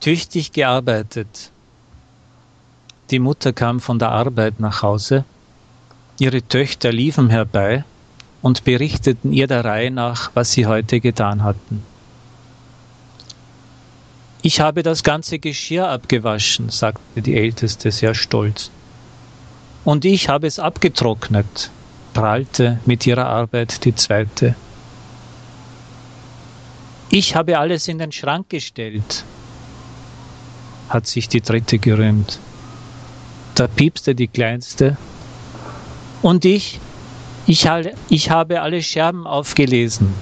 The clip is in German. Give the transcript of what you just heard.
Tüchtig gearbeitet. Die Mutter kam von der Arbeit nach Hause. Ihre Töchter liefen herbei und berichteten ihr der Reihe nach, was sie heute getan hatten. Ich habe das ganze Geschirr abgewaschen, sagte die Älteste sehr stolz. Und ich habe es abgetrocknet, prahlte mit ihrer Arbeit die Zweite. Ich habe alles in den Schrank gestellt, hat sich die Dritte gerühmt. Da piepste die Kleinste. Und ich, ich, ich habe alle Scherben aufgelesen,